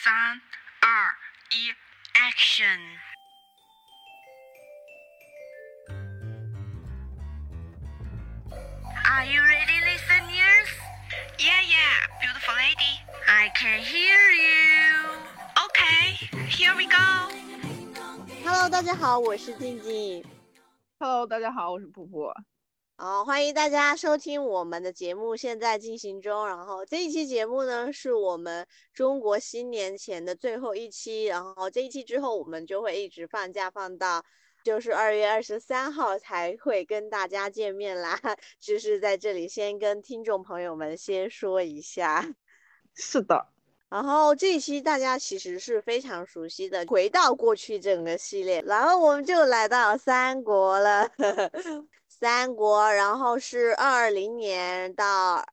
三、二、一，Action！ Are you ready, listeners? Yeah, yeah, beautiful lady. I can hear you. Okay, here we go. Hello，大家好，我是静静。 Hello，大家好，我是噗噗。 好，欢迎大家收听我们的节目，现在进行中。然后这一期节目呢，是我们中国新年前的最后一期。然后这一期之后，我们就会一直放假，放到就是二月二十三号才会跟大家见面啦。就是在这里先跟听众朋友们先说一下。是的，然后这一期大家其实是非常熟悉的，回到过去整个系列，然后我们就来到三国了。三国，然后是二二零年到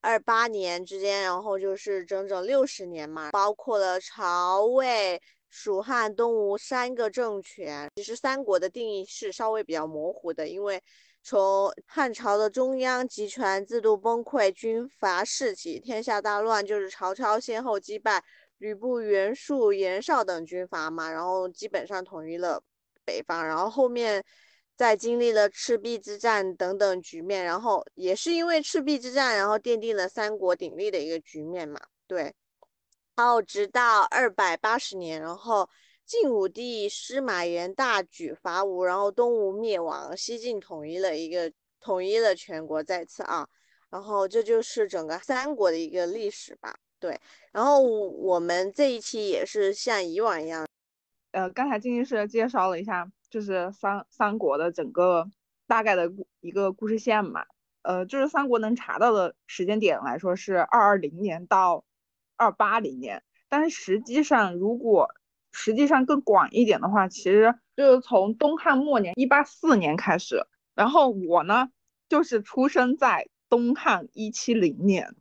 二八年之间，然后就是整整六十年嘛，包括了曹魏、蜀汉、东吴三个政权。其实三国的定义是稍微比较模糊的，因为从汉朝的中央集权制度崩溃，军阀士起，天下大乱，就是曹操先后击败吕布、袁术、袁绍等军阀嘛，然后基本上统一了北方，然后后面。在经历了赤壁之战等等局面，然后也是因为赤壁之战，然后奠定了三国鼎立的一个局面嘛。对，然后直到二百八十年，然后晋武帝司马炎大举伐吴，然后东吴灭亡，西晋统一了一个统一了全国再次啊。然后这就是整个三国的一个历史吧。对，然后我们这一期也是像以往一样，呃，刚才静静是介绍了一下。就是三三国的整个大概的一个故事线嘛，呃，就是三国能查到的时间点来说是二二零年到二八零年，但是实际上如果实际上更广一点的话，其实就是从东汉末年一八四年开始，然后我呢就是出生在东汉一七零年，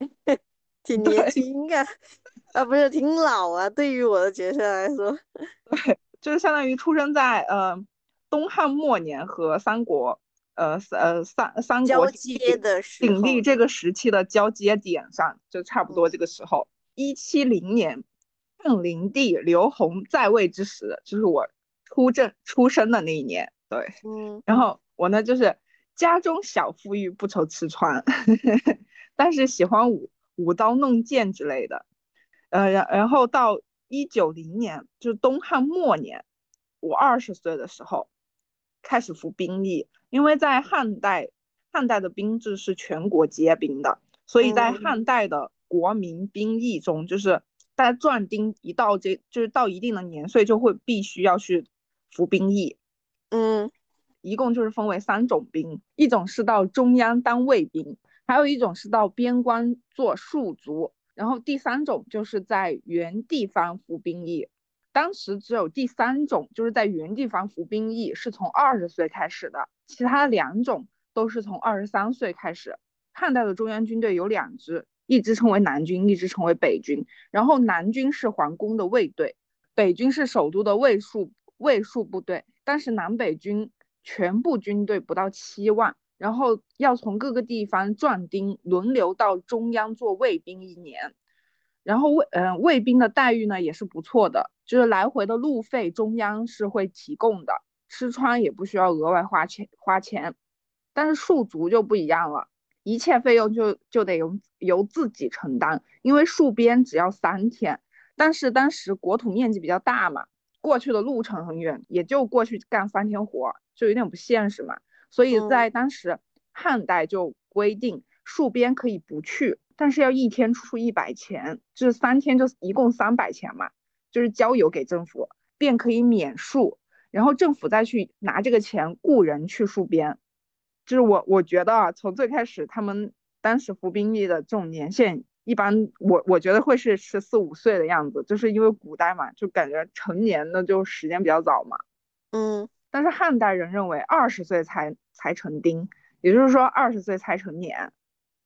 挺年轻啊，啊不是挺老啊，对于我的角色来说，对。就是相当于出生在呃东汉末年和三国呃呃三三国接的鼎立这个时期的交接点上，就差不多这个时候。一七零年，汉灵帝刘宏在位之时，就是我出政出生的那一年。对，嗯，然后我呢就是家中小富裕，不愁吃穿，但是喜欢舞舞刀弄剑之类的。呃，然然后到。一九零年，就是东汉末年，我二十岁的时候开始服兵役，因为在汉代，汉代的兵制是全国皆兵的，所以在汉代的国民兵役中，就是大家壮丁一到这就是到一定的年岁，就会必须要去服兵役。嗯，一共就是分为三种兵，一种是到中央当卫兵，还有一种是到边关做戍卒。然后第三种就是在原地方服兵役，当时只有第三种就是在原地方服兵役是从二十岁开始的，其他两种都是从二十三岁开始。汉代的中央军队有两支，一支称为南军，一支称为北军。然后南军是皇宫的卫队，北军是首都的卫戍卫戍部队。但是南北军全部军队不到七万。然后要从各个地方壮丁轮流到中央做卫兵一年，然后卫嗯卫兵的待遇呢也是不错的，就是来回的路费中央是会提供的，吃穿也不需要额外花钱花钱。但是戍卒就不一样了，一切费用就就得由由自己承担，因为戍边只要三天，但是当时国土面积比较大嘛，过去的路程很远，也就过去干三天活，就有点不现实嘛。所以在当时，汉代就规定戍边可以不去，但是要一天出一百钱，就是三天就一共三百钱嘛，就是交由给政府，便可以免戍，然后政府再去拿这个钱雇人去戍边。就是我我觉得啊，从最开始他们当时服兵役的这种年限，一般我我觉得会是十四五岁的样子，就是因为古代嘛，就感觉成年的就时间比较早嘛。嗯。但是汉代人认为二十岁才才成丁，也就是说二十岁才成年。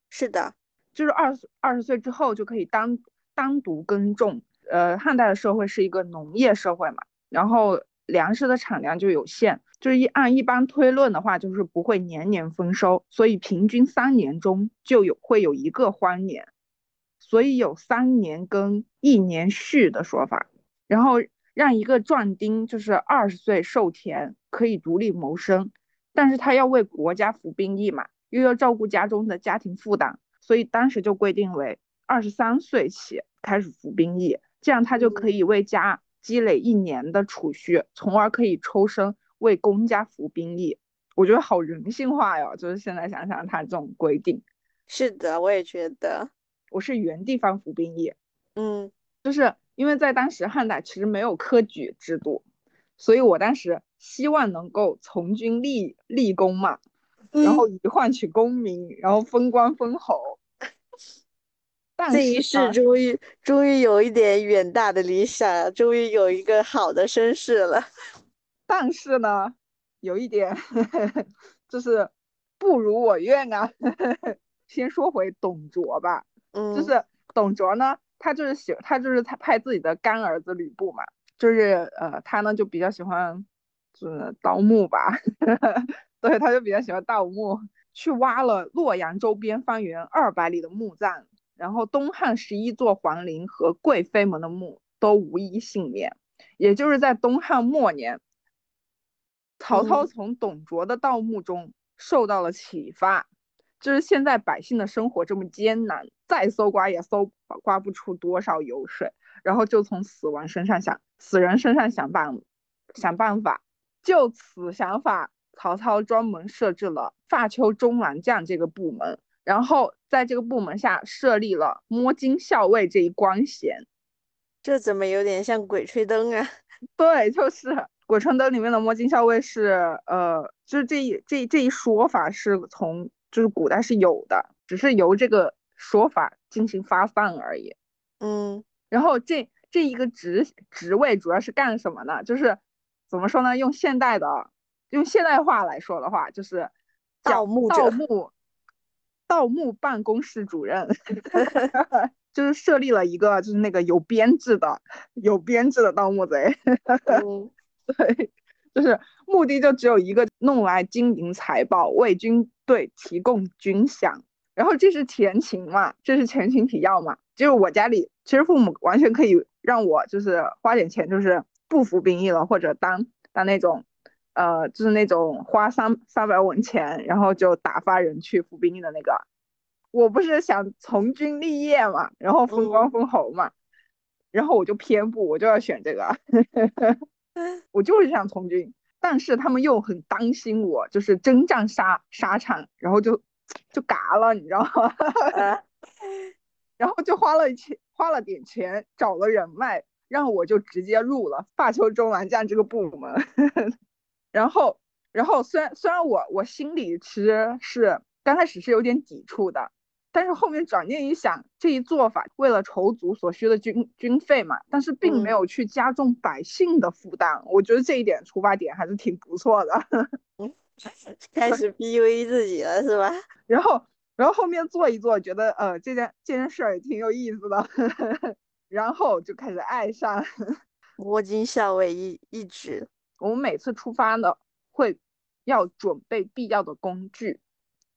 是的，就是二十二十岁之后就可以单单独耕种。呃，汉代的社会是一个农业社会嘛，然后粮食的产量就有限，就是一按一般推论的话，就是不会年年丰收，所以平均三年中就有会有一个荒年。所以有三年耕一年蓄的说法。然后让一个壮丁就是二十岁授田，可以独立谋生，但是他要为国家服兵役嘛，又要照顾家中的家庭负担，所以当时就规定为二十三岁起开始服兵役，这样他就可以为家积累一年的储蓄，从而可以抽身为公家服兵役。我觉得好人性化哟，就是现在想想他这种规定。是的，我也觉得。我是原地方服兵役，嗯，就是因为在当时汉代其实没有科举制度，所以我当时希望能够从军立立功嘛，然后以换取功名，然后封官封侯。但这一世终于终于有一点远大的理想，终于有一个好的身世了。但是呢，有一点 就是不如我愿啊。先说回董卓吧。嗯，就是董卓呢，他就是喜，他就是他派自己的干儿子吕布嘛，就是呃，他呢就比较喜欢，就是盗墓吧，对，他就比较喜欢盗墓，去挖了洛阳周边方圆二百里的墓葬，然后东汉十一座皇陵和贵妃们的墓都无一幸免，也就是在东汉末年，曹操从董卓的盗墓中受到了启发。就是现在百姓的生活这么艰难，再搜刮也搜刮不出多少油水，然后就从死亡身上想，死人身上想办想办法。就此想法，曹操专门设置了发丘中郎将这个部门，然后在这个部门下设立了摸金校尉这一官衔。这怎么有点像《鬼吹灯》啊？对，就是《鬼吹灯》里面的摸金校尉是，呃，就是这一这这一说法是从。就是古代是有的，只是由这个说法进行发散而已。嗯，然后这这一个职职位主要是干什么呢？就是怎么说呢？用现代的用现代话来说的话，就是盗墓盗墓盗墓办公室主任，就是设立了一个就是那个有编制的有编制的盗墓贼。嗯，对。就是目的就只有一个，弄来金银财宝，为军队提供军饷。然后这是前情嘛，这是前情提要嘛。就是我家里其实父母完全可以让我就是花点钱，就是不服兵役了，或者当当那种，呃，就是那种花三三百文钱，然后就打发人去服兵役的那个。我不是想从军立业嘛，然后封官封侯嘛，然后我就偏不，我就要选这个。我就是想从军，但是他们又很担心我，就是征战沙沙场，然后就就嘎了，你知道吗？然后就花了钱，花了点钱，找了人脉，让我就直接入了发丘中郎将这个部门。然后，然后虽然虽然我我心里其实是刚开始是有点抵触的。但是后面转念一想，这一做法为了筹足所需的军军费嘛，但是并没有去加重百姓的负担，我觉得这一点出发点还是挺不错的。开始 PUA 自己了是吧？然后，然后后面做一做，觉得呃这件这件事儿也挺有意思的，然后就开始爱上 摸金校尉一一职。我们每次出发呢，会要准备必要的工具，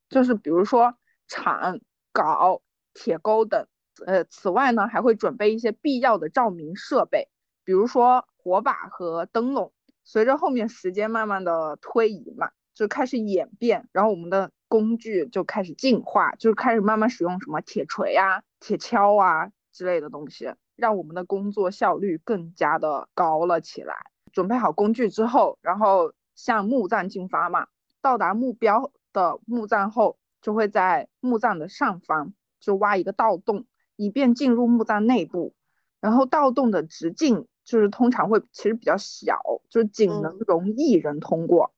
就是比如说铲。镐、铁钩等，呃，此外呢，还会准备一些必要的照明设备，比如说火把和灯笼。随着后面时间慢慢的推移嘛，就开始演变，然后我们的工具就开始进化，就是开始慢慢使用什么铁锤啊、铁锹啊之类的东西，让我们的工作效率更加的高了起来。准备好工具之后，然后向墓葬进发嘛，到达目标的墓葬后。就会在墓葬的上方就挖一个盗洞，以便进入墓葬内部。然后盗洞的直径就是通常会其实比较小，就是仅能容一人通过。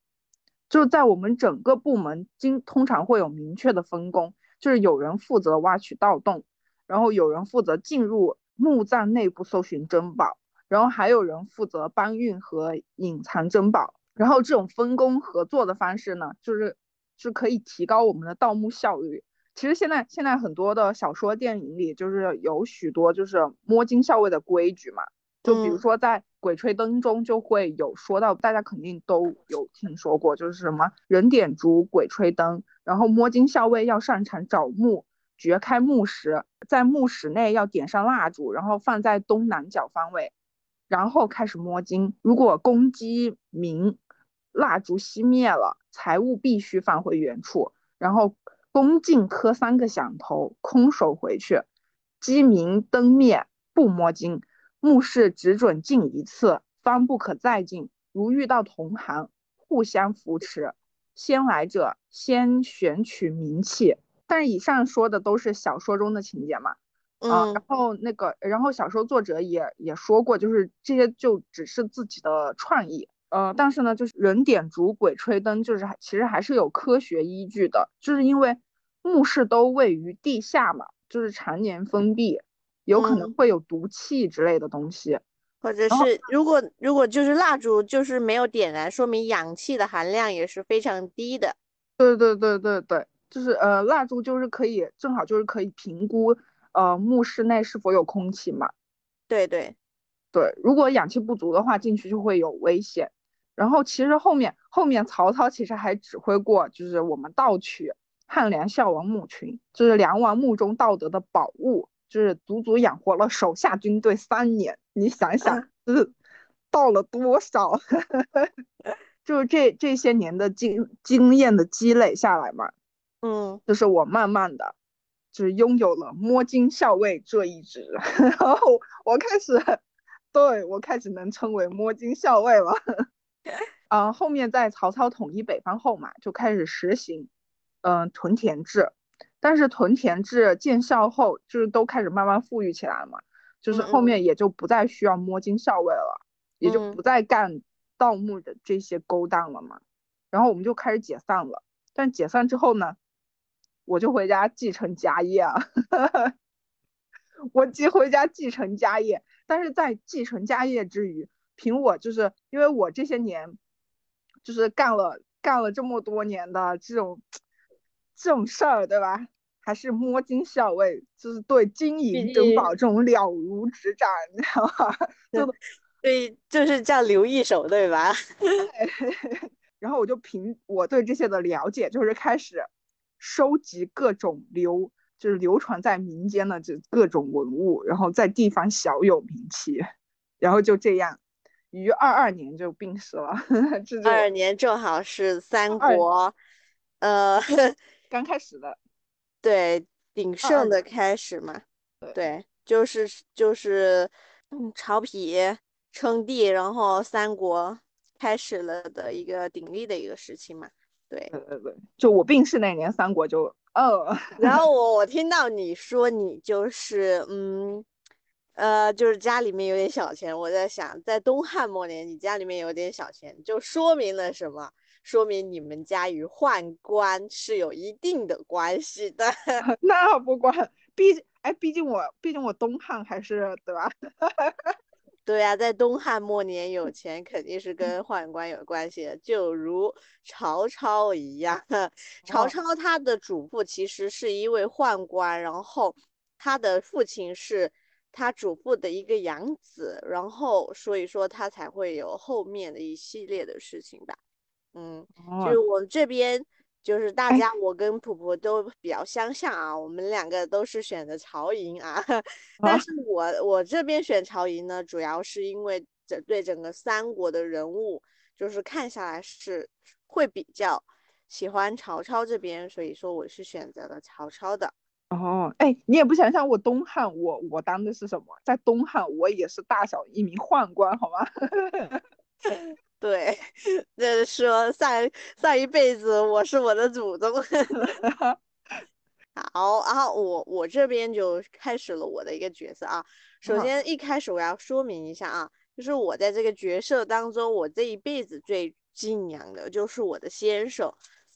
就是在我们整个部门经通常会有明确的分工，就是有人负责挖取盗洞，然后有人负责进入墓葬内部搜寻珍宝，然后还有人负责搬运和隐藏珍宝。然后这种分工合作的方式呢，就是。是可以提高我们的盗墓效率。其实现在现在很多的小说、电影里，就是有许多就是摸金校尉的规矩嘛。就比如说在《鬼吹灯》中就会有说到，大家肯定都有听说过，就是什么人点烛、鬼吹灯，然后摸金校尉要上场找墓，掘开墓石，在墓室内要点上蜡烛，然后放在东南角方位，然后开始摸金。如果公鸡鸣，蜡烛熄灭了，财物必须放回原处，然后恭敬磕三个响头，空手回去。鸡鸣灯灭，不摸金。墓室只准进一次，方不可再进。如遇到同行，互相扶持。先来者先选取名器。但是以上说的都是小说中的情节嘛，啊，然后那个，然后小说作者也也说过，就是这些就只是自己的创意，呃，但是呢，就是人点烛，鬼吹灯，就是其实还是有科学依据的，就是因为墓室都位于地下嘛，就是常年封闭，有可能会有毒气之类的东西，或者是如果如果就是蜡烛就是没有点燃，说明氧气的含量也是非常低的。对对对对对。就是呃，蜡烛就是可以正好就是可以评估呃墓室内是否有空气嘛。对对对，如果氧气不足的话，进去就会有危险。然后其实后面后面曹操其实还指挥过，就是我们盗取汉梁孝王墓群，就是梁王墓中盗得的宝物，就是足足养活了手下军队三年。你想想，就 是盗了多少？就是这这些年的经经验的积累下来嘛。嗯，就是我慢慢的，就是拥有了摸金校尉这一职，然后我开始，对我开始能称为摸金校尉了。啊，后面在曹操统一北方后嘛，就开始实行，嗯，屯田制。但是屯田制见效后，就是都开始慢慢富裕起来了嘛，就是后面也就不再需要摸金校尉了，也就不再干盗墓的这些勾当了嘛。然后我们就开始解散了。但解散之后呢？我就回家继承家业啊，我继回家继承家业，但是在继承家业之余，凭我就是因为我这些年就是干了干了这么多年的这种这种事儿，对吧？还是摸金校尉，就是对金银珍宝这种了如指掌，你知道吗？就对，就是叫留一手，对吧？然后我就凭我对这些的了解，就是开始。收集各种流，就是流传在民间的这各种文物，然后在地方小有名气，然后就这样，于二二年就病逝了。二二年正好是三国，呃，刚开始的，对，鼎盛的开始嘛。对，就是就是嗯，曹丕称帝，然后三国开始了的一个鼎立的一个时期嘛。对对对对，就我病逝那年，三国就哦。然后我 我听到你说你就是嗯，呃，就是家里面有点小钱，我在想，在东汉末年，你家里面有点小钱，就说明了什么？说明你们家与宦官是有一定的关系的。那不管，毕竟哎，毕竟我毕竟我东汉还是对吧？对呀，在东汉末年有钱肯定是跟宦官有关系的，就如曹操一样。曹操他的祖父其实是一位宦官，然后他的父亲是他祖父的一个养子，然后所以说他才会有后面的一系列的事情吧。嗯，就是我们这边。就是大家，我跟普普都比较相像啊，我们两个都是选的曹营啊，但是我我这边选曹营呢，主要是因为整对整个三国的人物，就是看下来是会比较喜欢曹操这边，所以说我是选择了曹操的。哦，哎，你也不想想我东汉，我我当的是什么？在东汉我也是大小一名宦官，好吗？对，那说上上一辈子我是我的祖宗。好，然后我我这边就开始了我的一个角色啊。首先一开始我要说明一下啊，就是我在这个角色当中，我这一辈子最敬仰的就是我的先生。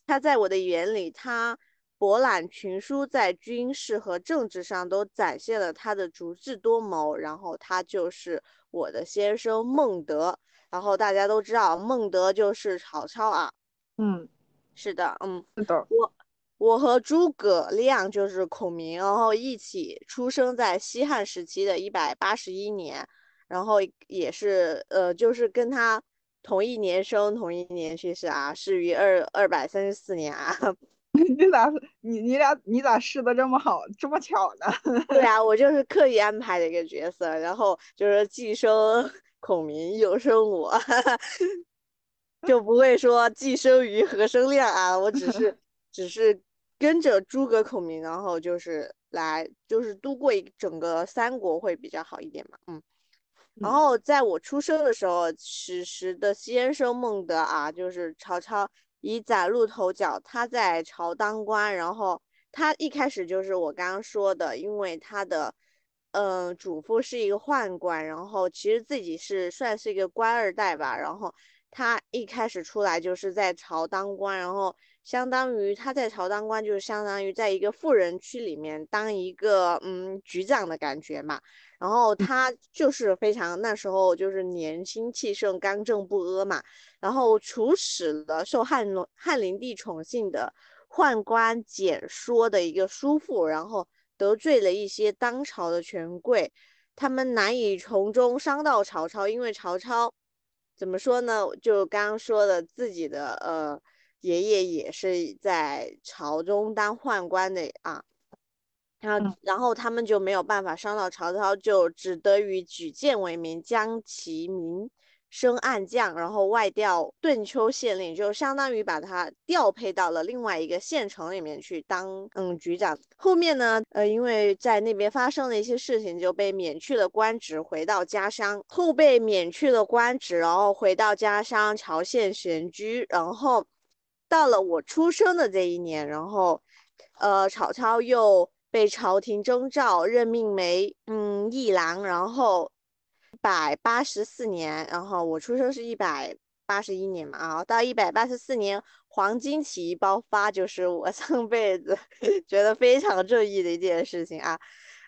他在我的眼里，他博览群书，在军事和政治上都展现了他的足智多谋。然后他就是我的先生孟德。然后大家都知道孟德就是曹操啊，嗯，是的，嗯，是的，我我和诸葛亮就是孔明，然后一起出生在西汉时期的一百八十一年，然后也是呃，就是跟他同一年生同一年去世啊，是于二二百三十四年啊，你咋你你俩你咋试的这么好，这么巧呢？对啊，我就是刻意安排的一个角色，然后就是既生 孔明又生我，就不会说既生瑜何生亮啊，我只是只是跟着诸葛孔明，然后就是来就是度过一整个三国会比较好一点嘛，嗯。然后在我出生的时候，此时的先生孟德啊，就是曹操以崭露头角，他在朝当官。然后他一开始就是我刚刚说的，因为他的嗯祖父是一个宦官，然后其实自己是算是一个官二代吧。然后他一开始出来就是在朝当官，然后相当于他在朝当官，就是相当于在一个富人区里面当一个嗯局长的感觉嘛。然后他就是非常那时候就是年轻气盛、刚正不阿嘛。然后处死了受汉汉灵帝宠幸的宦官简说的一个叔父，然后得罪了一些当朝的权贵，他们难以从中伤到曹操，因为曹操怎么说呢？就刚刚说的自己的呃爷爷也是在朝中当宦官的啊。然后，然后他们就没有办法伤到曹操，就只得以举荐为名，将其名升暗将，然后外调顿丘县令，就相当于把他调配到了另外一个县城里面去当嗯局长。后面呢，呃，因为在那边发生了一些事情，就被免去了官职，回到家乡。后被免去了官职，然后回到家乡朝县闲居。然后到了我出生的这一年，然后呃，曹操又。被朝廷征召，任命为嗯议郎，然后一百八十四年，然后我出生是一百八十一年嘛，啊，到一百八十四年黄巾起义爆发，就是我上辈子 觉得非常正义的一件事情啊，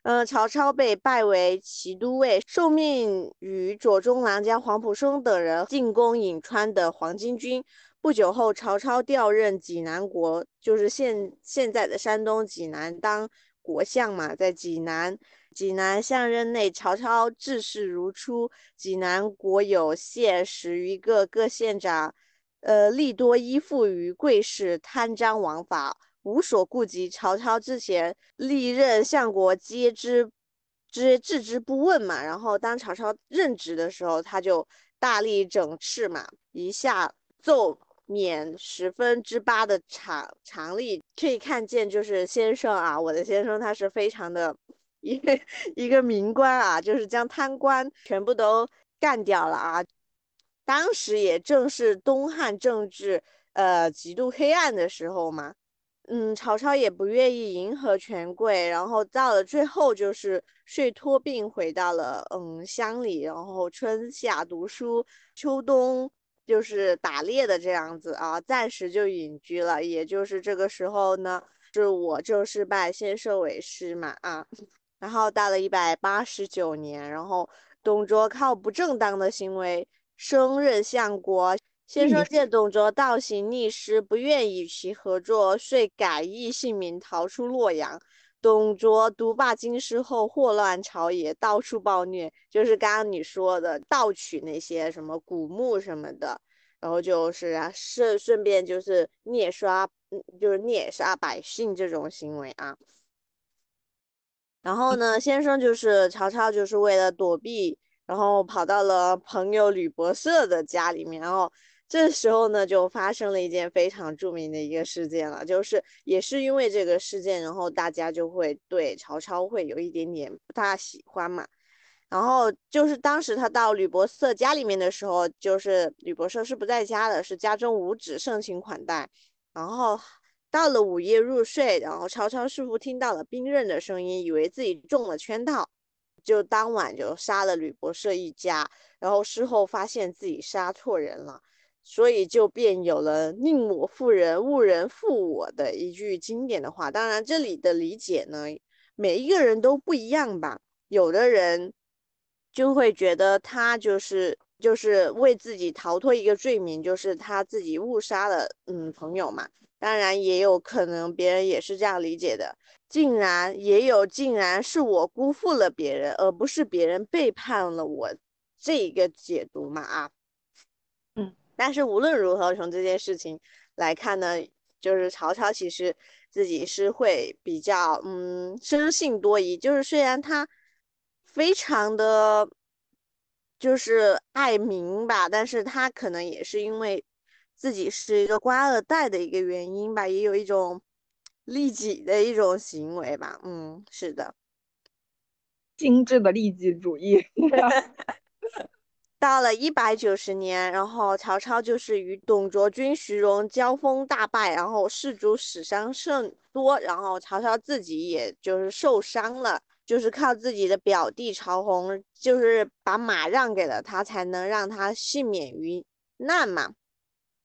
嗯，曹操被拜为骑都尉，受命与左中郎将黄埔松等人进攻颍川的黄巾军。不久后，曹操调任济南国，就是现现在的山东济南当。国相嘛，在济南，济南相任内，曹操治事如初。济南国有县十余个，各县长，呃，力多依附于贵士，贪赃枉法，无所顾及。曹操之前历任相国，皆知之置之不问嘛。然后当曹操任职的时候，他就大力整治嘛，一下奏。免十分之八的常常例，可以看见，就是先生啊，我的先生他是非常的一个一个名官啊，就是将贪官全部都干掉了啊。当时也正是东汉政治呃极度黑暗的时候嘛，嗯，曹操也不愿意迎合权贵，然后到了最后就是睡托病回到了嗯乡里，然后春夏读书，秋冬。就是打猎的这样子啊，暂时就隐居了。也就是这个时候呢，是我正式拜先生为师嘛啊。然后到了一百八十九年，然后董卓靠不正当的行为升任相国，先生见董卓倒行逆施，不愿与其合作，遂改易姓名逃出洛阳。董卓独霸京师后，祸乱朝野，到处暴虐，就是刚刚你说的盗取那些什么古墓什么的，然后就是啊，顺顺便就是虐杀，就是虐杀百姓这种行为啊。然后呢，先生就是曹操，就是为了躲避，然后跑到了朋友吕伯奢的家里面，然后。这时候呢，就发生了一件非常著名的一个事件了，就是也是因为这个事件，然后大家就会对曹操会有一点点不大喜欢嘛。然后就是当时他到吕伯奢家里面的时候，就是吕伯奢是不在家的，是家中无子，盛情款待。然后到了午夜入睡，然后曹操似乎听到了兵刃的声音，以为自己中了圈套，就当晚就杀了吕伯奢一家。然后事后发现自己杀错人了。所以就便有了“宁我负人，勿人负我”的一句经典的话。当然，这里的理解呢，每一个人都不一样吧。有的人就会觉得他就是就是为自己逃脱一个罪名，就是他自己误杀了嗯朋友嘛。当然，也有可能别人也是这样理解的。竟然也有，竟然是我辜负了别人，而不是别人背叛了我，这一个解读嘛啊。但是无论如何，从这件事情来看呢，就是曹操其实自己是会比较嗯生性多疑，就是虽然他非常的就是爱民吧，但是他可能也是因为自己是一个官二代的一个原因吧，也有一种利己的一种行为吧。嗯，是的，精致的利己主义。到了一百九十年，然后曹操就是与董卓军徐荣交锋大败，然后士卒死伤甚多，然后曹操自己也就是受伤了，就是靠自己的表弟曹洪，就是把马让给了他，才能让他幸免于难嘛。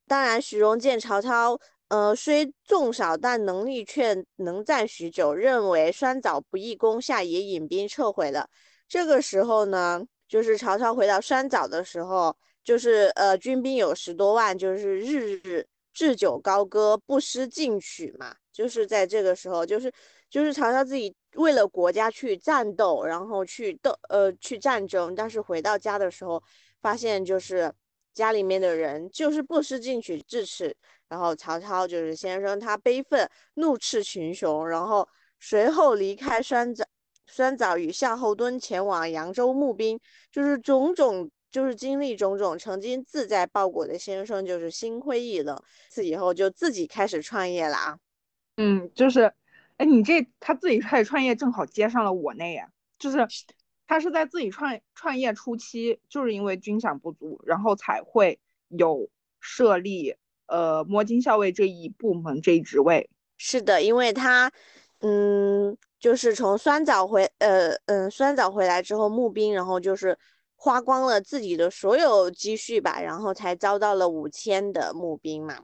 当然，徐荣见曹操，呃，虽众少，但能力却能战许久，认为酸枣不易攻下，也引兵撤回了。这个时候呢？就是曹操回到酸枣的时候，就是呃军兵有十多万，就是日日置酒高歌，不思进取嘛。就是在这个时候，就是就是曹操自己为了国家去战斗，然后去斗呃去战争，但是回到家的时候，发现就是家里面的人就是不思进取，至此，然后曹操就是先生他悲愤怒斥群雄，然后随后离开酸枣。酸枣与夏侯惇前往扬州募兵，就是种种，就是经历种种。曾经自在报国的先生，就是心灰意冷，自以后就自己开始创业了啊。嗯，就是，哎，你这他自己开始创业，正好接上了我那呀。就是 他是在自己创创业初期，就是因为军饷不足，然后才会有设立呃摸金校尉这一部门这一职位。是的，因为他，嗯。就是从酸枣回，呃，嗯，酸枣回来之后募兵，然后就是花光了自己的所有积蓄吧，然后才招到了五千的募兵嘛。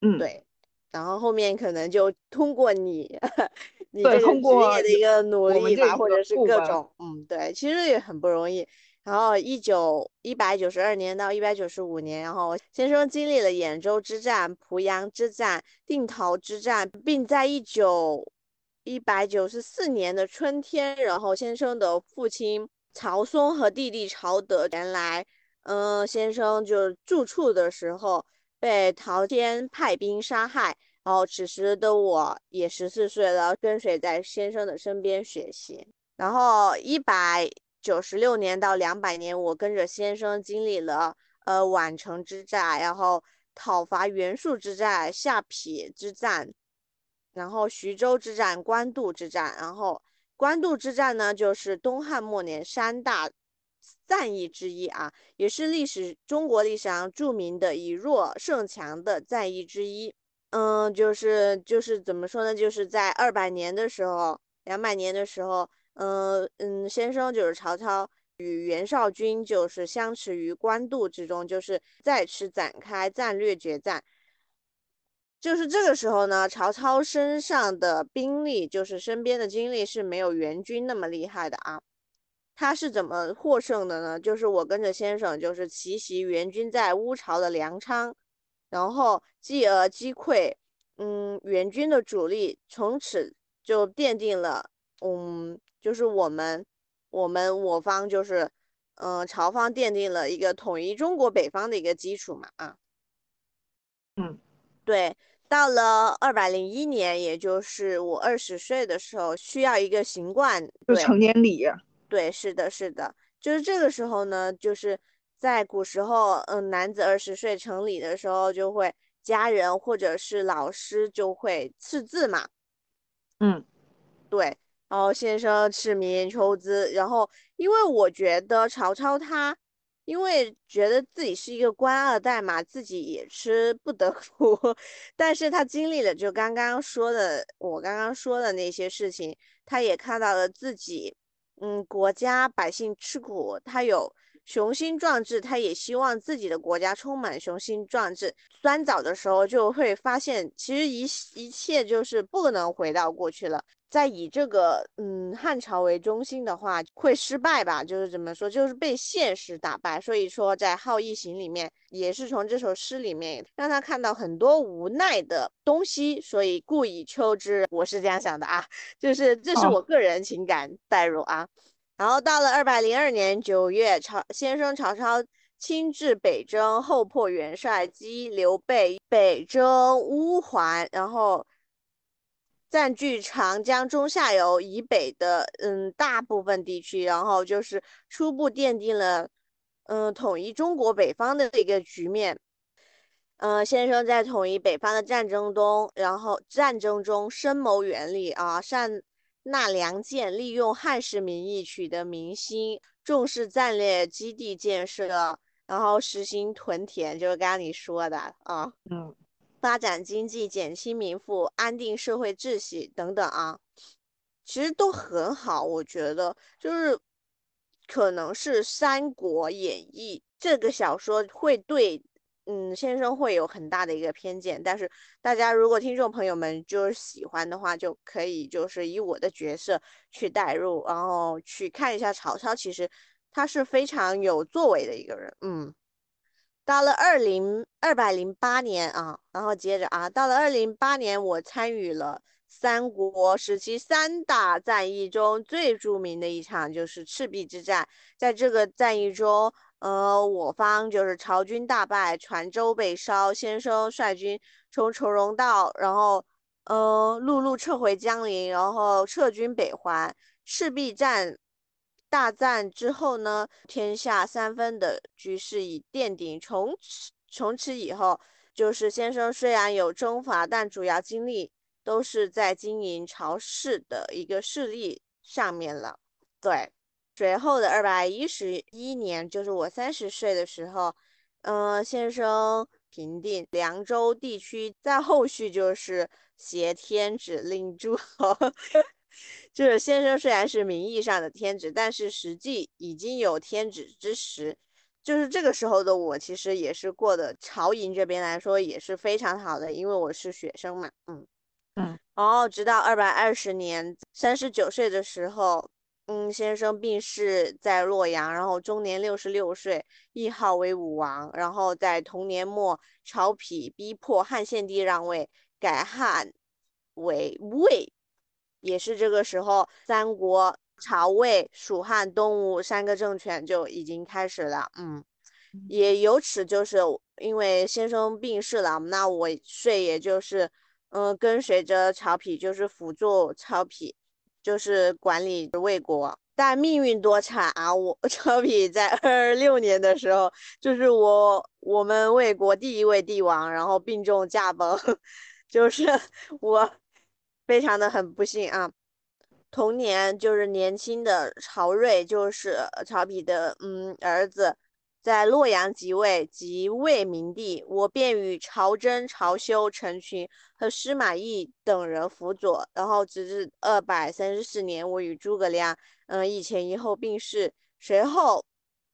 嗯，对。然后后面可能就通过你，你这个职业的一个努力吧，或者是各种，嗯，对，其实也很不容易。然后一九一百九十二年到一百九十五年，然后先生经历了兖州之战、濮阳之战、定陶之战，并在一九。一百九十四年的春天，然后先生的父亲曹嵩和弟弟曹德前来，嗯，先生就住处的时候被陶谦派兵杀害。然后此时的我也十四岁了，跟随在先生的身边学习。然后一百九十六年到两百年，我跟着先生经历了呃宛城之战，然后讨伐袁术之战、下邳之战。然后徐州之战、官渡之战，然后官渡之战呢，就是东汉末年三大战役之一啊，也是历史中国历史上著名的以弱胜强的战役之一。嗯，就是就是怎么说呢？就是在二百年的时候、两百年的时候，嗯嗯，先生就是曹操与袁绍军就是相持于官渡之中，就是再次展开战略决战。就是这个时候呢，曹操身上的兵力，就是身边的精力是没有援军那么厉害的啊。他是怎么获胜的呢？就是我跟着先生，就是奇袭援军在乌巢的粮仓，然后继而击溃，嗯，援军的主力，从此就奠定了，嗯，就是我们，我们我方就是，嗯，曹方奠定了一个统一中国北方的一个基础嘛啊。嗯，对。到了二百零一年，也就是我二十岁的时候，需要一个行冠，就成年礼。对，是的，是的，就是这个时候呢，就是在古时候，嗯，男子二十岁成礼的时候，就会家人或者是老师就会赐字嘛。嗯，对，然后先生赐名抽资，然后因为我觉得曹操他。因为觉得自己是一个官二代嘛，自己也吃不得苦，但是他经历了就刚刚说的，我刚刚说的那些事情，他也看到了自己，嗯，国家百姓吃苦，他有雄心壮志，他也希望自己的国家充满雄心壮志。酸枣的时候就会发现，其实一一切就是不能回到过去了。在以这个嗯汉朝为中心的话，会失败吧？就是怎么说，就是被现实打败。所以说，在《好逸行》里面，也是从这首诗里面让他看到很多无奈的东西，所以故以秋之。我是这样想的啊，就是这是我个人情感代入啊。然后到了二百零二年九月，曹先生曹操亲至北征，后破元帅击刘备，北征乌桓，然后占据长江中下游以北的嗯大部分地区，然后就是初步奠定了嗯统一中国北方的一个局面。嗯，先生在统一北方的战争中，然后战争中深谋远虑啊，善纳良建，利用汉室名义取得民心，重视战略基地建设，然后实行屯田，就是刚刚你说的啊，嗯，发展经济，减轻民富，安定社会秩序等等啊，其实都很好，我觉得就是可能是《三国演义》这个小说会对。嗯，先生会有很大的一个偏见，但是大家如果听众朋友们就是喜欢的话，就可以就是以我的角色去代入，然后去看一下曹操，其实他是非常有作为的一个人。嗯，到了二零二百零八年啊，然后接着啊，到了二零八年，我参与了三国时期三大战役中最著名的一场，就是赤壁之战，在这个战役中。呃，我方就是曹军大败，船舟被烧，先生率军从从容道，然后呃陆路撤回江陵，然后撤军北还。赤壁战大战之后呢，天下三分的局势已奠定。从此从此以后，就是先生虽然有征伐，但主要精力都是在经营朝氏的一个势力上面了。对。随后的二百一十一年，就是我三十岁的时候，嗯，先生平定凉州地区，在后续就是挟天子令诸侯，就是先生虽然是名义上的天子，但是实际已经有天子之实。就是这个时候的我，其实也是过的朝营这边来说也是非常好的，因为我是学生嘛，嗯嗯，然后直到二百二十年，三十九岁的时候。嗯，先生病逝在洛阳，然后终年六十六岁，谥号为武王。然后在同年末，曹丕逼迫汉献帝让位，改汉为魏。也是这个时候，三国曹魏蜀汉东吴三个政权就已经开始了。嗯，也由此就是因为先生病逝了，那我遂也就是嗯跟随着曹丕，就是辅助曹丕。就是管理魏国，但命运多舛啊！我 曹丕在二六年的时候，就是我我们魏国第一位帝王，然后病重驾崩，就是 我非常的很不幸啊。同年，就是年轻的曹睿，就是曹丕的嗯儿子。在洛阳即位，即魏明帝，我便与曹真、曹休、陈群和司马懿等人辅佐。然后直至二百三十四年，我与诸葛亮，嗯，一前一后病逝。随后，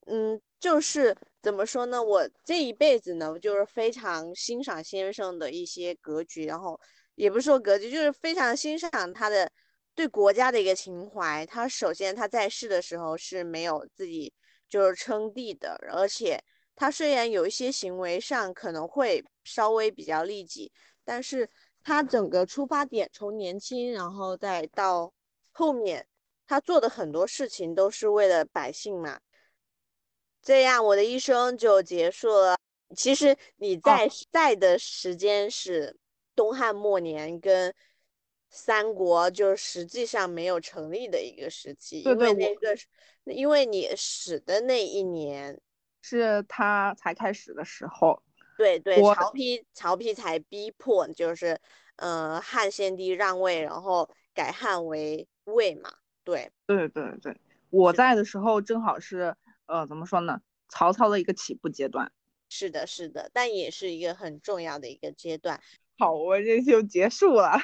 嗯，就是怎么说呢？我这一辈子呢，就是非常欣赏先生的一些格局，然后也不是说格局，就是非常欣赏他的对国家的一个情怀。他首先他在世的时候是没有自己。就是称帝的，而且他虽然有一些行为上可能会稍微比较利己，但是他整个出发点从年轻，然后再到后面，他做的很多事情都是为了百姓嘛。这样我的一生就结束了。其实你在在的时间是东汉末年跟三国，就实际上没有成立的一个时期，因为那个。因为你死的那一年是他才开始的时候，对对，曹丕曹丕才逼迫，就是呃汉献帝让位，然后改汉为魏嘛，对对对对，我在的时候正好是呃怎么说呢，曹操的一个起步阶段，是的是的，但也是一个很重要的一个阶段。好，我这就结束了。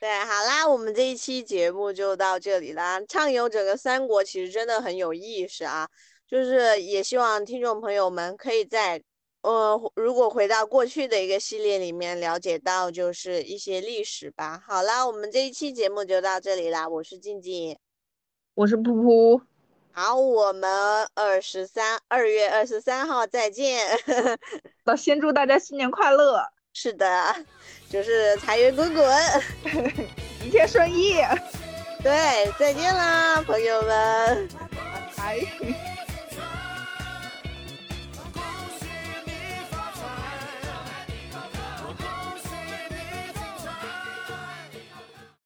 对，好啦，我们这一期节目就到这里啦。畅游整个三国其实真的很有意思啊，就是也希望听众朋友们可以在，呃，如果回到过去的一个系列里面了解到就是一些历史吧。好啦，我们这一期节目就到这里啦。我是静静，我是噗噗。好，我们二十三二月二十三号再见。那先祝大家新年快乐。是的，就是财源滚滚，一切顺意。对，再见啦，朋友们，拜。